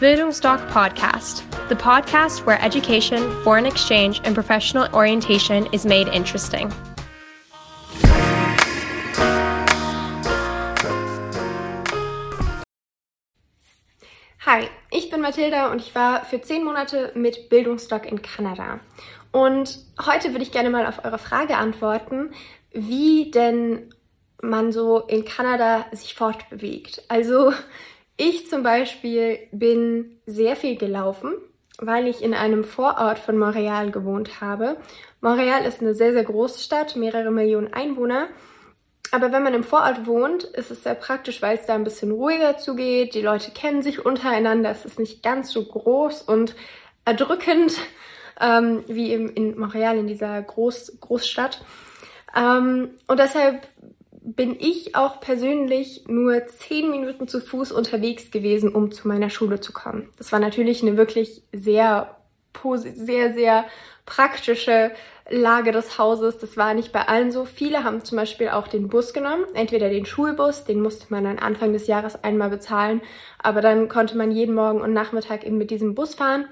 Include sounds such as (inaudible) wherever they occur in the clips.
Bildungsdoc Podcast, the podcast where education, foreign exchange, and professional orientation is made interesting. Hi, ich bin Mathilda und ich war für zehn Monate mit Bildungsdoc in Kanada. Und heute würde ich gerne mal auf eure Frage antworten, wie denn man so in Kanada sich fortbewegt. Also ich zum Beispiel bin sehr viel gelaufen, weil ich in einem Vorort von Montreal gewohnt habe. Montreal ist eine sehr, sehr große Stadt, mehrere Millionen Einwohner. Aber wenn man im Vorort wohnt, ist es sehr praktisch, weil es da ein bisschen ruhiger zugeht. Die Leute kennen sich untereinander. Es ist nicht ganz so groß und erdrückend (laughs) ähm, wie im, in Montreal, in dieser Groß, Großstadt. Ähm, und deshalb bin ich auch persönlich nur zehn Minuten zu Fuß unterwegs gewesen, um zu meiner Schule zu kommen. Das war natürlich eine wirklich sehr, sehr, sehr praktische Lage des Hauses. Das war nicht bei allen so. Viele haben zum Beispiel auch den Bus genommen, entweder den Schulbus, den musste man dann Anfang des Jahres einmal bezahlen, aber dann konnte man jeden Morgen und Nachmittag eben mit diesem Bus fahren.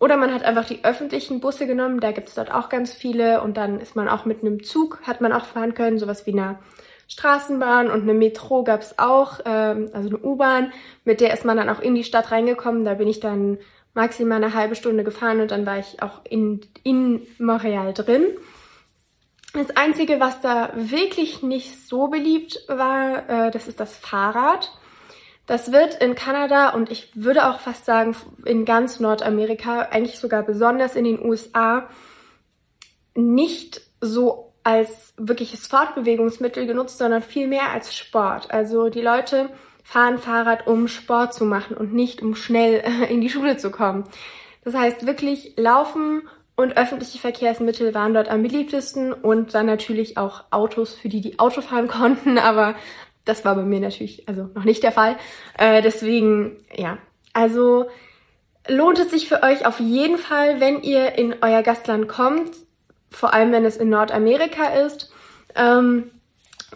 Oder man hat einfach die öffentlichen Busse genommen, da gibt es dort auch ganz viele und dann ist man auch mit einem Zug, hat man auch fahren können, sowas wie einer Straßenbahn und eine Metro gab es auch, ähm, also eine U-Bahn, mit der ist man dann auch in die Stadt reingekommen. Da bin ich dann maximal eine halbe Stunde gefahren und dann war ich auch in, in Montreal drin. Das Einzige, was da wirklich nicht so beliebt war, äh, das ist das Fahrrad. Das wird in Kanada und ich würde auch fast sagen in ganz Nordamerika, eigentlich sogar besonders in den USA, nicht so als wirkliches Fortbewegungsmittel genutzt, sondern vielmehr als Sport. Also die Leute fahren Fahrrad, um Sport zu machen und nicht um schnell in die Schule zu kommen. Das heißt, wirklich Laufen und öffentliche Verkehrsmittel waren dort am beliebtesten und dann natürlich auch Autos, für die die Auto fahren (laughs) konnten, aber das war bei mir natürlich also noch nicht der Fall. Äh, deswegen, ja, also lohnt es sich für euch auf jeden Fall, wenn ihr in euer Gastland kommt, vor allem wenn es in Nordamerika ist, ähm,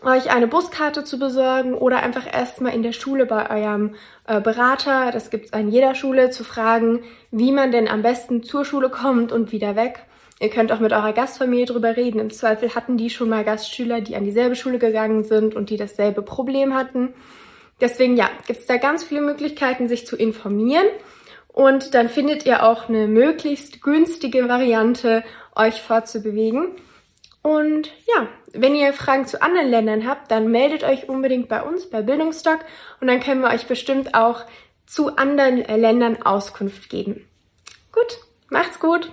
euch eine Buskarte zu besorgen oder einfach erstmal in der Schule bei eurem äh, Berater, das gibt es an jeder Schule, zu fragen, wie man denn am besten zur Schule kommt und wieder weg. Ihr könnt auch mit eurer Gastfamilie drüber reden. Im Zweifel hatten die schon mal Gastschüler, die an dieselbe Schule gegangen sind und die dasselbe Problem hatten. Deswegen ja, gibt es da ganz viele Möglichkeiten, sich zu informieren. Und dann findet ihr auch eine möglichst günstige Variante, euch fortzubewegen. Und ja, wenn ihr Fragen zu anderen Ländern habt, dann meldet euch unbedingt bei uns, bei Bildungsstock, und dann können wir euch bestimmt auch zu anderen Ländern Auskunft geben. Gut, macht's gut!